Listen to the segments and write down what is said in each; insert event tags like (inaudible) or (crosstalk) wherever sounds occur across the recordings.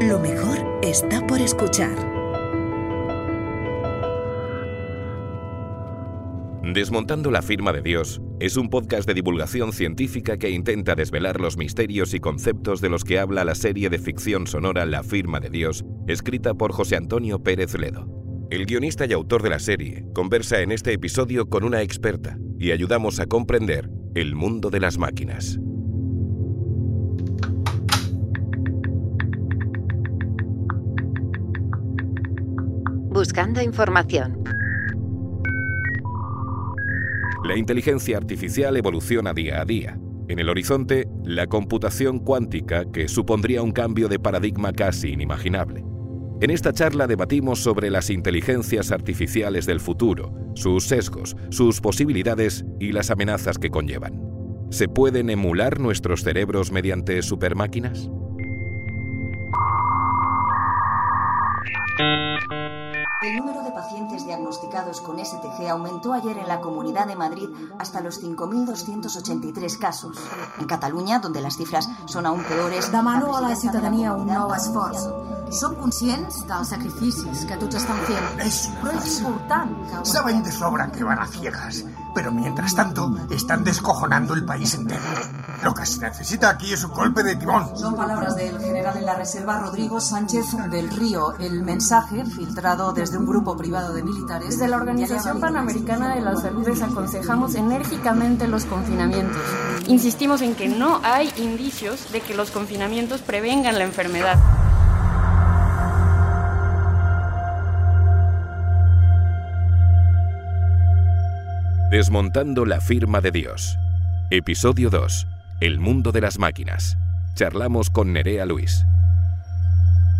Lo mejor está por escuchar. Desmontando la firma de Dios es un podcast de divulgación científica que intenta desvelar los misterios y conceptos de los que habla la serie de ficción sonora La firma de Dios, escrita por José Antonio Pérez Ledo. El guionista y autor de la serie conversa en este episodio con una experta y ayudamos a comprender el mundo de las máquinas. Buscando información. La inteligencia artificial evoluciona día a día. En el horizonte, la computación cuántica que supondría un cambio de paradigma casi inimaginable. En esta charla debatimos sobre las inteligencias artificiales del futuro, sus sesgos, sus posibilidades y las amenazas que conllevan. ¿Se pueden emular nuestros cerebros mediante supermáquinas? El número de pacientes diagnosticados con STG aumentó ayer en la Comunidad de Madrid hasta los 5.283 casos. En Cataluña, donde las cifras son aún peores... Demano a la ciutadania un nou esforç. Som conscients dels sacrificis que tots estan fent, Es però és important que... ho Saben de sobra que van a ciegas, pero mientras tanto están descojonando el país entero. Lo que se necesita aquí es un golpe de timón. Son palabras del general en la reserva Rodrigo Sánchez del Río. El mensaje, filtrado desde un grupo privado de militares. Desde la Organización Panamericana de la Salud desaconsejamos enérgicamente los confinamientos. Insistimos en que no hay indicios de que los confinamientos prevengan la enfermedad. Desmontando la firma de Dios. Episodio 2. El mundo de las máquinas. Charlamos con Nerea Luis.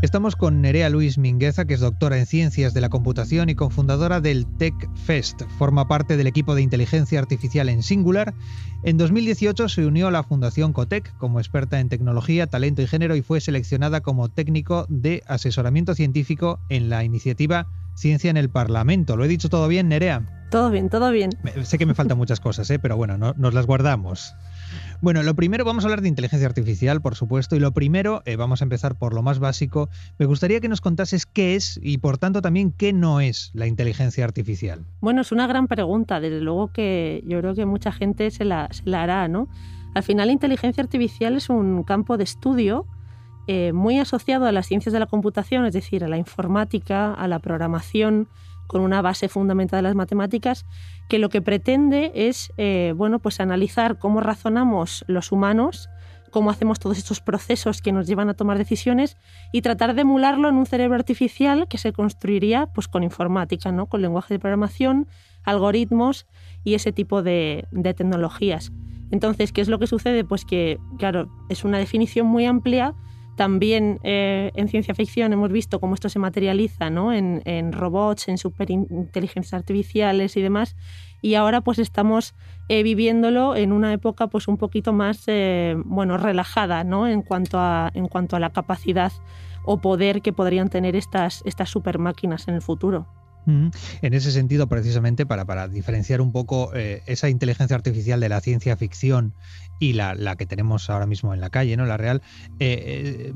Estamos con Nerea Luis Mingueza, que es doctora en Ciencias de la Computación y cofundadora del Tech Fest. Forma parte del equipo de inteligencia artificial en Singular. En 2018 se unió a la Fundación Cotec como experta en tecnología, talento y género y fue seleccionada como técnico de asesoramiento científico en la iniciativa Ciencia en el Parlamento. ¿Lo he dicho todo bien, Nerea? Todo bien, todo bien. Sé que me faltan muchas cosas, ¿eh? pero bueno, no- nos las guardamos. Bueno, lo primero, vamos a hablar de inteligencia artificial, por supuesto, y lo primero, eh, vamos a empezar por lo más básico. Me gustaría que nos contases qué es y, por tanto, también qué no es la inteligencia artificial. Bueno, es una gran pregunta. Desde luego que yo creo que mucha gente se la, hará, ¿no? Al final, la inteligencia artificial es un campo de estudio eh, muy asociado a las ciencias de la computación, es decir, a la informática, a la programación, con una base fundamental de las matemáticas, que lo que pretende es, eh, bueno, pues analizar cómo razonamos los humanos, cómo hacemos todos estos procesos que nos llevan a tomar decisiones y tratar de emularlo en un cerebro artificial que se construiría pues, con informática, ¿no? con lenguaje de programación, algoritmos y ese tipo de, de tecnologías. Entonces, ¿qué es lo que sucede? Pues que, claro, es una definición muy amplia. También eh, en ciencia ficción hemos visto cómo esto se materializa ¿no? en, en robots, en superinteligencias artificiales y demás. Y ahora pues estamos eh, viviéndolo en una época pues un poquito más eh, bueno, relajada ¿no? en, cuanto a, en cuanto a la capacidad o poder que podrían tener estas, estas super máquinas en el futuro. En ese sentido, precisamente, para, para diferenciar un poco eh, esa inteligencia artificial de la ciencia ficción y la, que tenemos ahora mismo en la calle, ¿no? La real, eh, eh,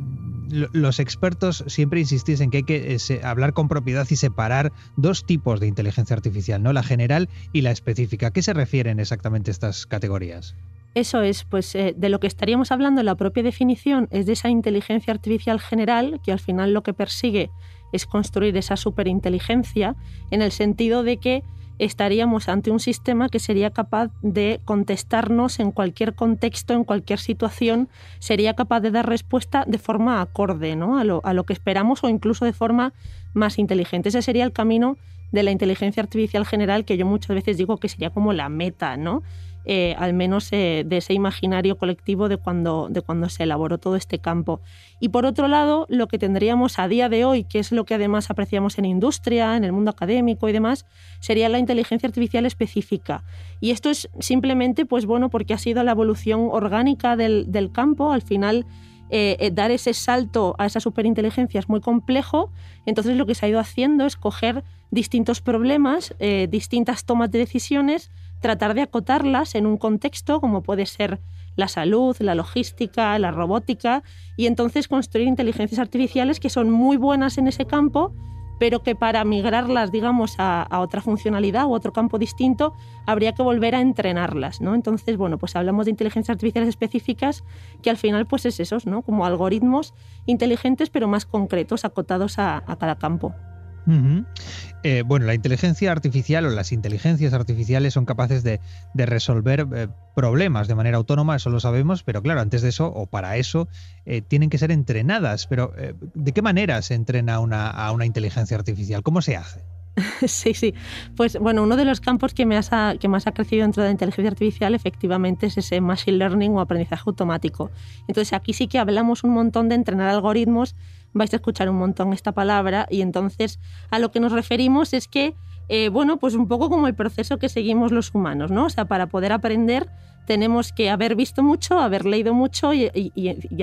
lo- los expertos siempre insistís en que hay que eh, hablar con propiedad y separar dos tipos de inteligencia artificial, ¿no? La general y la específica. ¿A qué se refieren exactamente estas categorías? Eso es, pues de lo que estaríamos hablando en la propia definición es de esa inteligencia artificial general que al final lo que persigue es construir esa superinteligencia en el sentido de que estaríamos ante un sistema que sería capaz de contestarnos en cualquier contexto, en cualquier situación, sería capaz de dar respuesta de forma acorde ¿no? a, lo, que esperamos o incluso de forma más inteligente. Ese sería el camino de la inteligencia artificial general que yo muchas veces digo que sería como la meta, ¿no? Eh, al menos eh, de ese imaginario colectivo de cuando, de cuando se elaboró todo este campo. Y por otro lado, lo que tendríamos a día de hoy, que es lo que además apreciamos en industria, en el mundo académico y demás, sería la inteligencia artificial específica. Y esto es simplemente, pues bueno, porque ha sido la evolución orgánica del, del campo. Al final, eh, dar ese salto a esa superinteligencia es muy complejo. Entonces, lo que se ha ido haciendo es coger distintos problemas, distintas tomas de decisiones, tratar de acotarlas en un contexto como puede ser la salud, la logística, la robótica, y entonces construir inteligencias artificiales que son muy buenas en ese campo, pero que para migrarlas, digamos, a, otra funcionalidad u otro campo distinto, habría que volver a entrenarlas, ¿no? Entonces, bueno, pues hablamos de inteligencias artificiales específicas que al final, pues es esos, ¿no? Como algoritmos inteligentes, pero más concretos, acotados a cada campo. Eh, bueno, la inteligencia artificial o las inteligencias artificiales son capaces de, resolver eh, problemas de manera autónoma, eso lo sabemos, pero claro, antes de eso o para eso eh, tienen que ser entrenadas. Pero ¿de qué manera se entrena a una inteligencia artificial? ¿Cómo se hace? (laughs) sí, sí. Pues bueno, uno de los campos que, más ha, que más ha crecido dentro de la inteligencia artificial efectivamente es ese machine learning o aprendizaje automático. Entonces aquí sí que hablamos un montón de entrenar algoritmos, vais a escuchar un montón esta palabra y entonces a lo que nos referimos es que, eh, bueno, pues un poco como el proceso que seguimos los humanos, ¿no? O sea, para poder aprender tenemos que haber visto mucho, haber leído mucho y,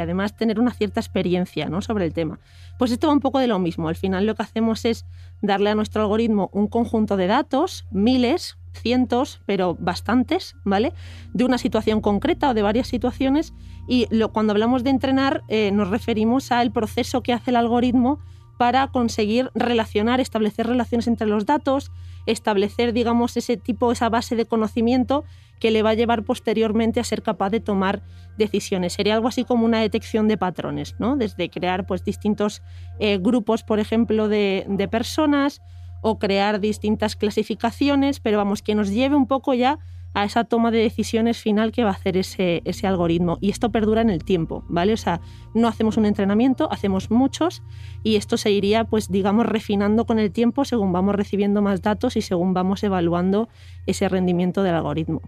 además tener una cierta experiencia ¿no? sobre el tema. Pues esto va un poco de lo mismo. Al final lo que hacemos es darle a nuestro algoritmo un conjunto de datos, miles, cientos, pero bastantes, ¿vale? De una situación concreta o de varias situaciones. Y cuando hablamos de entrenar, eh, nos referimos al proceso que hace el algoritmo para conseguir relacionar, establecer relaciones entre los datos, establecer, digamos, ese tipo, esa base de conocimiento que le va a llevar posteriormente a ser capaz de tomar decisiones. Sería algo así como una detección de patrones, ¿no? Desde crear pues, distintos eh, grupos, por ejemplo, de, de personas o crear distintas clasificaciones, pero vamos, que nos lleve un poco ya a esa toma de decisiones final que va a hacer ese, ese, algoritmo. Y esto perdura en el tiempo, ¿vale? O sea, no hacemos un entrenamiento, hacemos muchos y esto se iría, pues, digamos, refinando con el tiempo según vamos recibiendo más datos y según vamos evaluando ese rendimiento del algoritmo.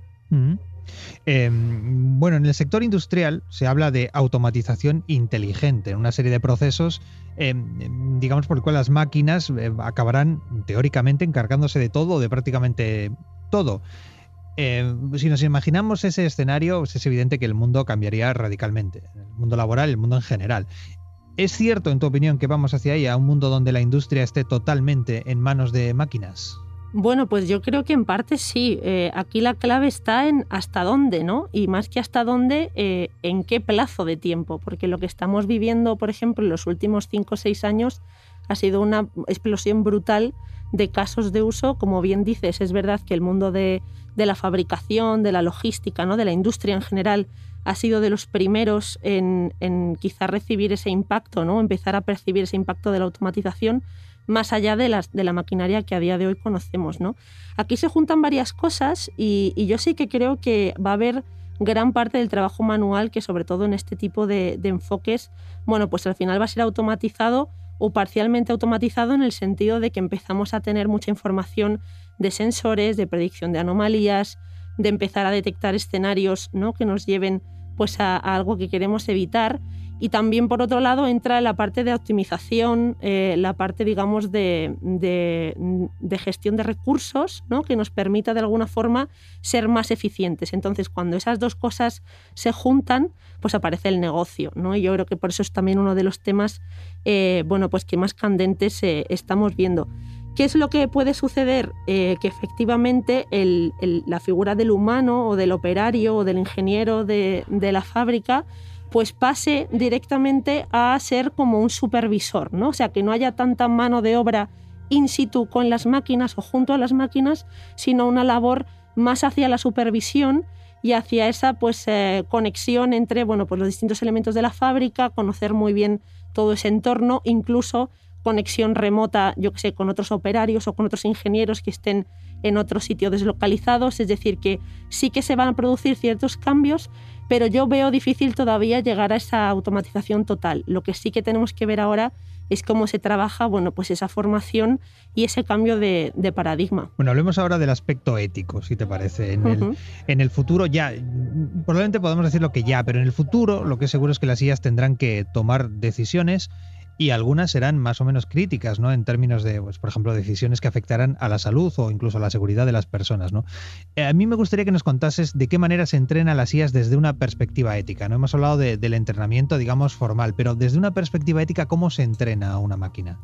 Em, bueno, en el sector industrial se habla de automatización inteligente, una serie de procesos, em, digamos, por el cual las máquinas eh, acabarán teóricamente encargándose de todo, de prácticamente todo. Eh, si nos imaginamos ese escenario, pues es evidente que el mundo cambiaría radicalmente, el mundo laboral, el mundo en general. ¿Es cierto, en tu opinión, que vamos hacia ahí, a un mundo donde la industria esté totalmente en manos de máquinas? Bueno, pues yo creo que en parte sí. Eh, aquí la clave está en hasta dónde, ¿no? Y más que hasta dónde, eh, en qué plazo de tiempo. Porque lo que estamos viviendo, por ejemplo, en los últimos cinco o seis años ha sido una explosión brutal de casos de uso. Como bien dices, es verdad que el mundo de, la fabricación, de la logística, ¿no? de la industria en general, ha sido de los primeros en, en quizá recibir ese impacto, ¿no? empezar a percibir ese impacto de la automatización más allá de, las, de la maquinaria que a día de hoy conocemos. ¿no? Aquí se juntan varias cosas y, yo sí que creo que va a haber gran parte del trabajo manual que sobre todo en este tipo de, enfoques, bueno, pues al final va a ser automatizado o parcialmente automatizado en el sentido de que empezamos a tener mucha información de sensores, de predicción de anomalías, de empezar a detectar escenarios ¿no? que nos lleven pues, a, algo que queremos evitar. Y también, por otro lado, entra la parte de optimización, eh, la parte, digamos, de, de, gestión de recursos, ¿no? que nos permita, de alguna forma, ser más eficientes. Entonces, cuando esas dos cosas se juntan, pues aparece el negocio. ¿no? Y yo creo que por eso es también uno de los temas eh, bueno, pues que más candentes eh, estamos viendo. ¿Qué es lo que puede suceder? que efectivamente la figura del humano o del operario o del ingeniero de, de la fábrica pues pase directamente a ser como un supervisor, ¿no? O sea, que no haya tanta mano de obra in situ con las máquinas o junto a las máquinas, sino una labor más hacia la supervisión y hacia esa pues, eh, conexión entre bueno, pues los distintos elementos de la fábrica, conocer muy bien todo ese entorno, incluso conexión remota, yo que sé, con otros operarios o con otros ingenieros que estén en otro sitio deslocalizados, es decir, que sí que se van a producir ciertos cambios, pero yo veo difícil todavía llegar a esa automatización total. Lo que sí que tenemos que ver ahora es cómo se trabaja, bueno, pues esa formación y ese cambio de, paradigma. Bueno, hablemos ahora del aspecto ético, si te parece. En, el, en el futuro ya, probablemente podemos decir lo que ya, pero en el futuro lo que es seguro es que las IAS tendrán que tomar decisiones y algunas serán más o menos críticas, ¿no? En términos de, pues, por ejemplo, decisiones que afectarán a la salud o incluso a la seguridad de las personas, ¿no? Eh, a mí me gustaría que nos contases de qué manera se entrena las IAS desde una perspectiva ética, ¿no? Hemos hablado del entrenamiento, digamos, formal, pero desde una perspectiva ética, ¿cómo se entrena a una máquina?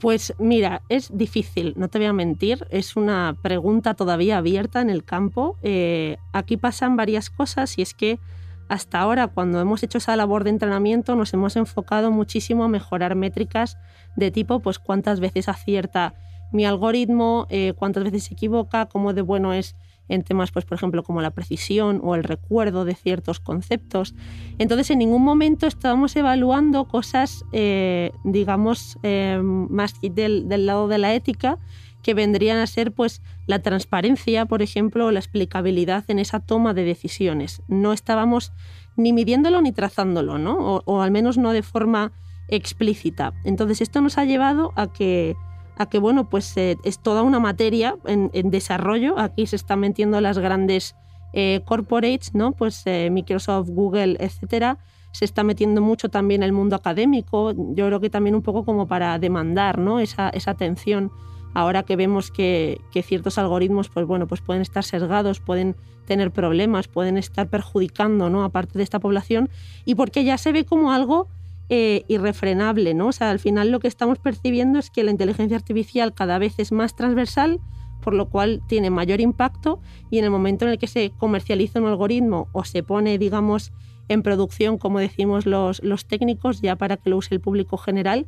Pues mira, es difícil, no te voy a mentir, es una pregunta todavía abierta en el campo. Eh, aquí pasan varias cosas y es que hasta ahora, cuando hemos hecho esa labor de entrenamiento, nos hemos enfocado muchísimo a mejorar métricas de tipo, pues cuántas veces acierta mi algoritmo, eh, cuántas veces se equivoca, cómo de bueno es en temas, pues, por ejemplo, como la precisión o el recuerdo de ciertos conceptos. Entonces, en ningún momento estábamos evaluando cosas, eh, digamos, eh, más del, del, lado de la ética, que vendrían a ser, pues, la transparencia, por ejemplo, la explicabilidad en esa toma de decisiones. No estábamos ni midiéndolo ni trazándolo, ¿no? O, o al menos no de forma explícita. Entonces, esto nos ha llevado a que a que bueno, pues eh, es toda una materia en, desarrollo. Aquí se están metiendo las grandes eh, corporates, ¿no? Pues eh, Microsoft, Google, etcétera. Se está metiendo mucho también el mundo académico. Yo creo que también un poco como para demandar, ¿no? Esa, esa atención. Ahora que vemos que, ciertos algoritmos, pues bueno, pues pueden estar sesgados, pueden tener problemas, pueden estar perjudicando, ¿no? A parte de esta población y porque ya se ve como algo eh, irrefrenable, ¿no? O sea, al final lo que estamos percibiendo es que la inteligencia artificial cada vez es más transversal, por lo cual tiene mayor impacto y en el momento en el que se comercializa un algoritmo o se pone, digamos, en producción, como decimos los técnicos, ya para que lo use el público general,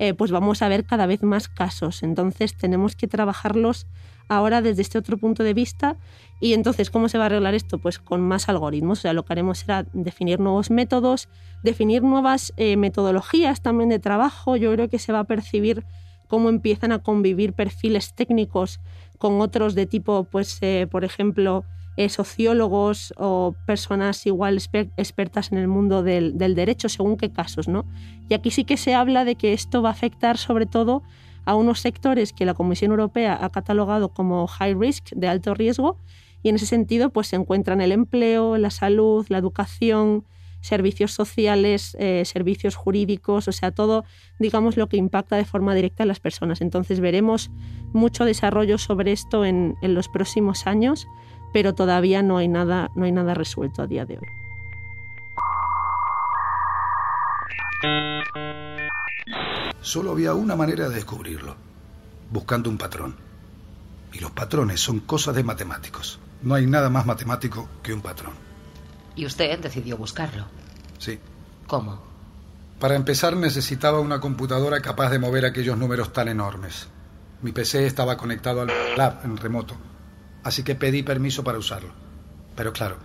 eh, pues vamos a ver cada vez más casos. Entonces tenemos que trabajarlos ahora desde este otro punto de vista. Y entonces, ¿cómo se va a arreglar esto? Pues con más algoritmos. O sea, lo que haremos será definir nuevos métodos, definir nuevas eh, metodologías también de trabajo. Yo creo que se va a percibir cómo empiezan a convivir perfiles técnicos con otros de tipo, pues, eh, por ejemplo, eh, sociólogos o personas igual expertas en el mundo del, derecho, según qué casos, ¿no? Y aquí sí que se habla de que esto va a afectar sobre todo a unos sectores que la Comisión Europea ha catalogado como high risk, de alto riesgo, y en ese sentido pues se encuentran el empleo, la salud, la educación, servicios sociales, eh, servicios jurídicos, o sea, todo, digamos, lo que impacta de forma directa a las personas. Entonces veremos mucho desarrollo sobre esto en, en los próximos años pero todavía no hay nada, no hay nada resuelto a día de hoy. Solo había una manera de descubrirlo, buscando un patrón. Y los patrones son cosas de matemáticos. No hay nada más matemático que un patrón. ¿Y usted decidió buscarlo? Sí. ¿Cómo? Para empezar necesitaba una computadora capaz de mover aquellos números tan enormes. Mi PC estaba conectado al lab en remoto así que pedí permiso para usarlo. Pero claro,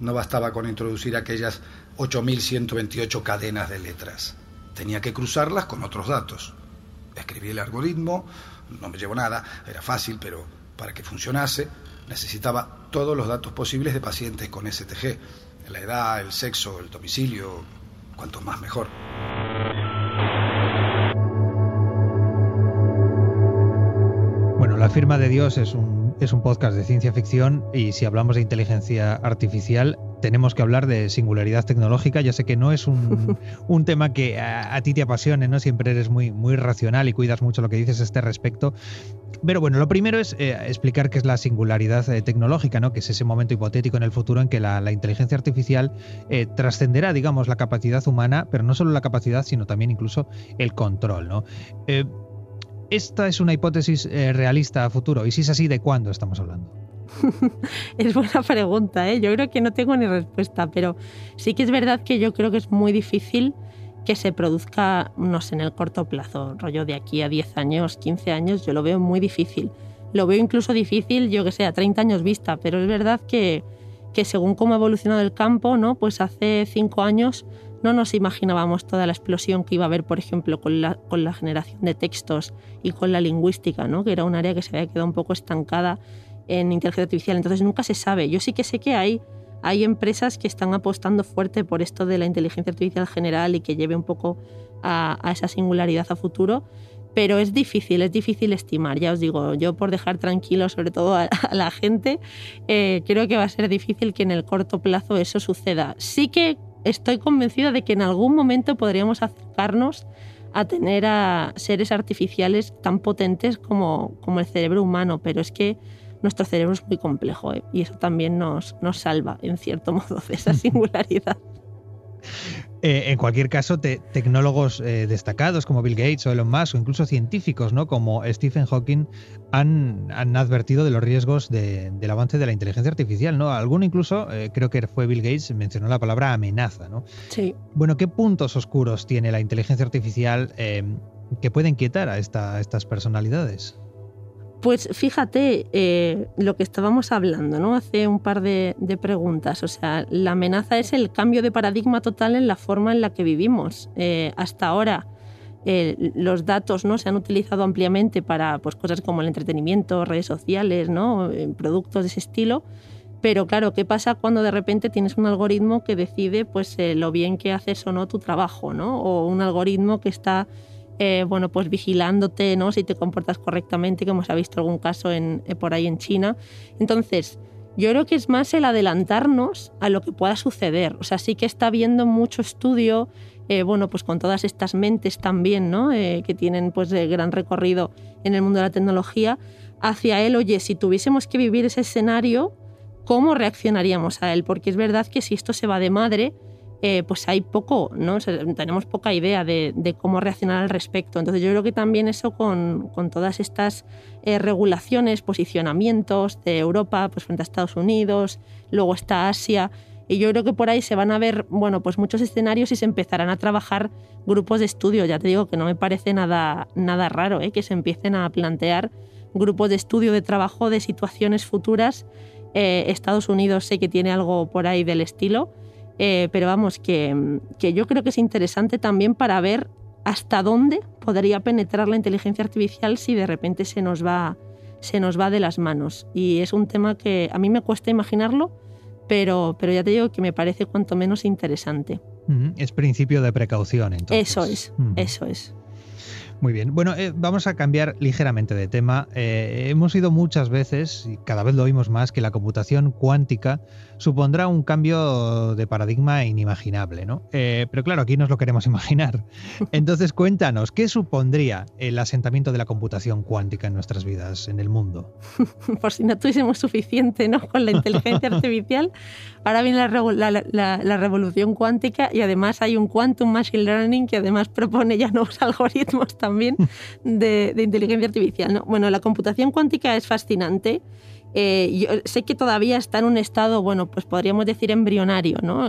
no bastaba con introducir aquellas 8.128 cadenas de letras. Tenía que cruzarlas con otros datos. Escribí el algoritmo, no me llevó nada, era fácil, pero para que funcionase necesitaba todos los datos posibles de pacientes con STG, la edad, el sexo, el domicilio, cuanto más mejor. La firma de Dios es un es un podcast de ciencia ficción y si hablamos de inteligencia artificial tenemos que hablar de singularidad tecnológica. Ya sé que no es un, (laughs) tema que a, ti te apasione, ¿no? Siempre eres muy, muy racional y cuidas mucho lo que dices a este respecto. Pero bueno, lo primero es eh, explicar qué es la singularidad eh, tecnológica, ¿no? Que es ese momento hipotético en el futuro en que la, inteligencia artificial eh, trascenderá, digamos, la capacidad humana, pero no solo la capacidad, sino también incluso el control, ¿no? ¿Esta es una hipótesis eh, realista a futuro? Y si es así, ¿de cuándo estamos hablando? (laughs) es buena pregunta, ¿eh? yo creo que no tengo ni respuesta, pero sí que es verdad que yo creo que es muy difícil que se produzca, no sé, en el corto plazo, rollo de aquí a 10 años, 15 años, yo lo veo muy difícil. Lo veo incluso difícil, yo que sé, a 30 años vista, pero es verdad que, que según cómo ha evolucionado el campo, ¿no? pues hace 5 años no nos imaginábamos toda la explosión que iba a haber, por ejemplo, con la, con la generación de textos y con la lingüística, ¿no? que era un área que se había quedado un poco estancada en inteligencia artificial. Entonces nunca se sabe. Yo sí que sé que hay, hay empresas que están apostando fuerte por esto de la inteligencia artificial general y que lleve un poco a, esa singularidad a futuro. Pero es difícil, es difícil estimar. Ya os digo, yo por dejar tranquilo sobre todo a, (laughs) la gente, eh, creo que va a ser difícil que en el corto plazo eso suceda. Sí que estoy convencida de que en algún momento podríamos acercarnos a tener a seres artificiales tan potentes como, como el cerebro humano, pero es que nuestro cerebro es muy complejo ¿eh? y eso también nos, nos salva, en cierto modo, de esa (laughs) singularidad. Eh, en cualquier caso, tecnólogos eh, destacados como Bill Gates o Elon Musk o incluso científicos ¿no? como Stephen Hawking han, advertido de los riesgos del avance de la inteligencia artificial. ¿no? Alguno incluso, eh, creo que fue Bill Gates, mencionó la palabra amenaza. ¿no? Sí. Bueno, ¿qué puntos oscuros tiene la inteligencia artificial que puede inquietar a estas personalidades? Pues fíjate eh, lo que estábamos hablando, ¿no? Hace un par de, preguntas. O sea, la amenaza es el cambio de paradigma total en la forma en la que vivimos. Eh, hasta ahora eh, los datos ¿no? se han utilizado ampliamente para pues, cosas como el entretenimiento, redes sociales, ¿no? productos de ese estilo. Pero claro, ¿qué pasa cuando de repente tienes un algoritmo que decide pues, lo bien que haces o no tu trabajo? ¿no? O un algoritmo que está eh, bueno, pues vigilándote, ¿no? Si te comportas correctamente, como se ha visto algún caso eh, por ahí en China. Entonces, yo creo que es más el adelantarnos a lo que pueda suceder. O sea, sí que está habiendo mucho estudio, eh, bueno, pues con todas estas mentes también, ¿no? que tienen pues gran recorrido en el mundo de la tecnología, hacia él, oye, si tuviésemos que vivir ese escenario, ¿cómo reaccionaríamos a él? Porque es verdad que si esto se va de madre, eh, pues hay poco, ¿no? tenemos poca idea de, cómo reaccionar al respecto. Entonces yo creo que también eso con, todas estas eh, regulaciones, posicionamientos de Europa pues frente a Estados Unidos, luego está Asia, y yo creo que por ahí se van a ver, bueno, pues muchos escenarios y se empezarán a trabajar grupos de estudio. Ya te digo que no me parece nada, nada raro ¿eh? que se empiecen a plantear grupos de estudio, de trabajo, de situaciones futuras. Estados Unidos sé que tiene algo por ahí del estilo. Eh, pero vamos, que, yo creo que es interesante también para ver hasta dónde podría penetrar la inteligencia artificial si de repente se nos va, se nos va de las manos. Y es un tema que a mí me cuesta imaginarlo, pero, pero ya te digo que me parece cuanto menos interesante. Es principio de precaución, entonces. Eso es, eso es. Muy bien. Bueno, eh, vamos a cambiar ligeramente de tema. Eh, hemos oído muchas veces, y cada vez lo oímos más, que la computación cuántica supondrá un cambio de paradigma inimaginable, ¿no? Eh, pero claro, aquí nos lo queremos (laughs) imaginar. Entonces, cuéntanos, ¿qué supondría el asentamiento de la computación cuántica en nuestras vidas, en el mundo? (laughs) Por si no tuviésemos suficiente, ¿no? Con la inteligencia artificial, ahora viene la, revolución cuántica y además hay un quantum machine learning que además propone ya nuevos (laughs) algoritmos también de, inteligencia artificial. ¿no? Bueno, la computación cuántica es fascinante. Eh, yo sé que todavía está en un estado, bueno, pues podríamos decir embrionario, ¿no?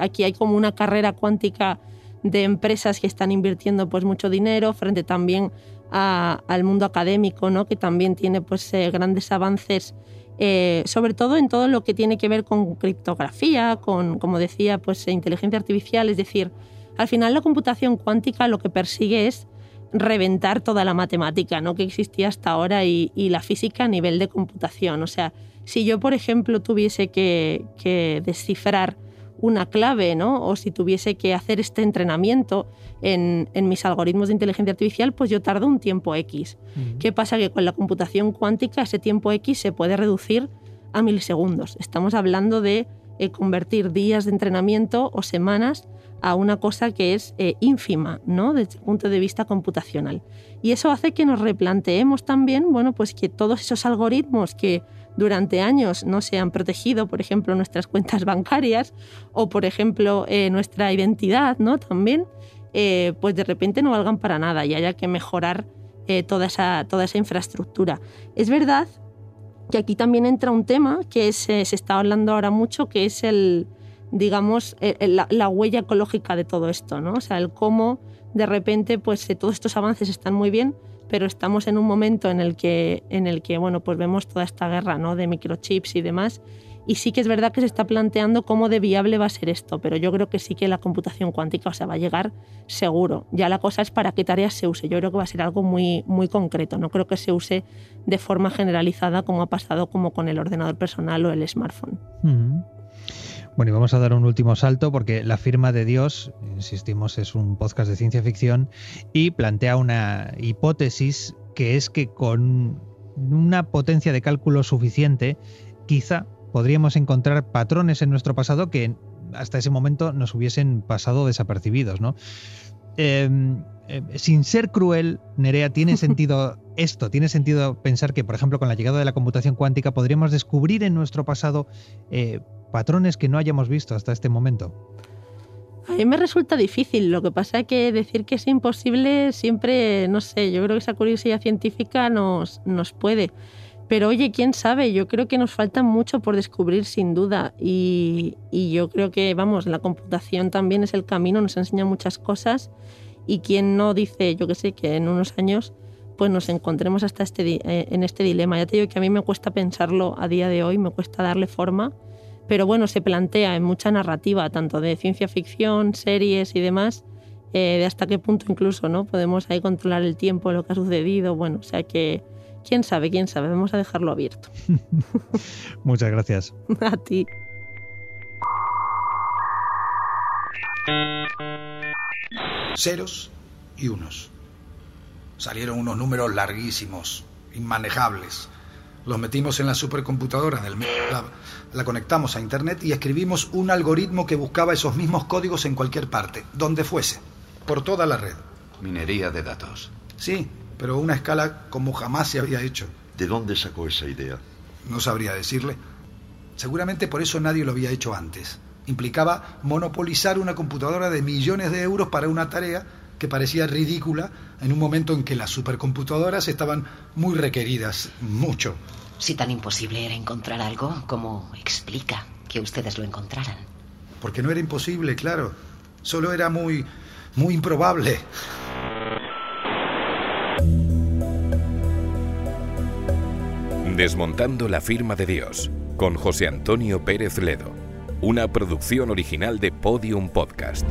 aquí hay como una carrera cuántica de empresas que están invirtiendo pues mucho dinero frente también al mundo académico, ¿no? Que también tiene pues eh, grandes avances eh, sobre todo en todo lo que tiene que ver con criptografía, con, como decía, pues inteligencia artificial, es decir, al final la computación cuántica lo que persigue es reventar toda la matemática ¿no? que existía hasta ahora y, la física a nivel de computación. O sea, si yo, por ejemplo, tuviese que, que descifrar una clave, ¿no? O si tuviese que hacer este entrenamiento en, mis algoritmos de inteligencia artificial, pues yo tardo un tiempo X. ¿Qué pasa? Que con la computación cuántica ese tiempo X se puede reducir a milisegundos. Estamos hablando de eh, convertir días de entrenamiento o semanas a una cosa que es eh, ínfima, ¿no? Desde el punto de vista computacional. Y eso hace que nos replanteemos también, bueno, pues que todos esos algoritmos que durante años no se han protegido, por ejemplo, nuestras cuentas bancarias o, por ejemplo, eh, nuestra identidad, ¿no? También, eh, pues de repente no valgan para nada y haya que mejorar toda, esa, toda esa infraestructura. Es verdad que aquí también entra un tema que se está hablando ahora mucho, que es el, digamos, eh, eh, la, huella ecológica de todo esto, ¿no? O sea, el cómo de repente, pues eh, todos estos avances están muy bien, pero estamos en un momento en el que, en el que bueno, pues vemos toda esta guerra, ¿no? De microchips y demás. Y sí que es verdad que se está planteando cómo de viable va a ser esto, pero yo creo que sí que la computación cuántica, o sea, va a llegar seguro. Ya la cosa es para qué tareas se use. Yo creo que va a ser algo muy, muy concreto. No creo que se use de forma generalizada como ha pasado como con el ordenador personal o el smartphone. Bueno, y vamos a dar un último salto porque La firma de Dios, insistimos, es un podcast de ciencia ficción y plantea una hipótesis que es que con una potencia de cálculo suficiente, quizá podríamos encontrar patrones en nuestro pasado que hasta ese momento nos hubiesen pasado desapercibidos, ¿no? Em, eh, sin ser cruel, Nerea, ¿tiene (laughs) sentido esto? ¿Tiene sentido pensar que, por ejemplo, con la llegada de la computación cuántica podríamos descubrir en nuestro pasado eh, patrones que no hayamos visto hasta este momento? A mí me resulta difícil. Lo que pasa es que decir que es imposible siempre, no sé, yo creo que esa curiosidad científica nos, nos puede. Pero oye, quién sabe, yo creo que nos falta mucho por descubrir sin duda. Y, y yo creo que, vamos, la computación también es el camino, nos enseña muchas cosas. Y quien no dice, yo que sé, que en unos años pues nos encontremos hasta este, eh, en este dilema. Ya te digo que a mí me cuesta pensarlo a día de hoy, me cuesta darle forma pero bueno, se plantea en mucha narrativa, tanto de ciencia ficción, series y demás, eh, de hasta qué punto incluso no podemos ahí controlar el tiempo, lo que ha sucedido, bueno, o sea que quién sabe, quién sabe, vamos a dejarlo abierto. (laughs) Muchas gracias. (laughs) a ti. Ceros y unos. Salieron unos números larguísimos, inmanejables los metimos en la supercomputadora del Lab, la conectamos a Internet y escribimos un algoritmo que buscaba esos mismos códigos en cualquier parte, donde fuese, por toda la red. Minería de datos. Sí, pero a una escala como jamás se había hecho. ¿De dónde sacó esa idea? No sabría decirle. Seguramente por eso nadie lo había hecho antes. Implicaba monopolizar una computadora de millones de euros para una tarea que parecía ridícula en un momento en que las supercomputadoras estaban muy requeridas, mucho. Si tan imposible era encontrar algo, ¿cómo explica que ustedes lo encontraran? Porque no era imposible, claro. Solo era muy, muy improbable. Desmontando la firma de Dios, con José Antonio Pérez Ledo. Una producción original de Podium Podcast.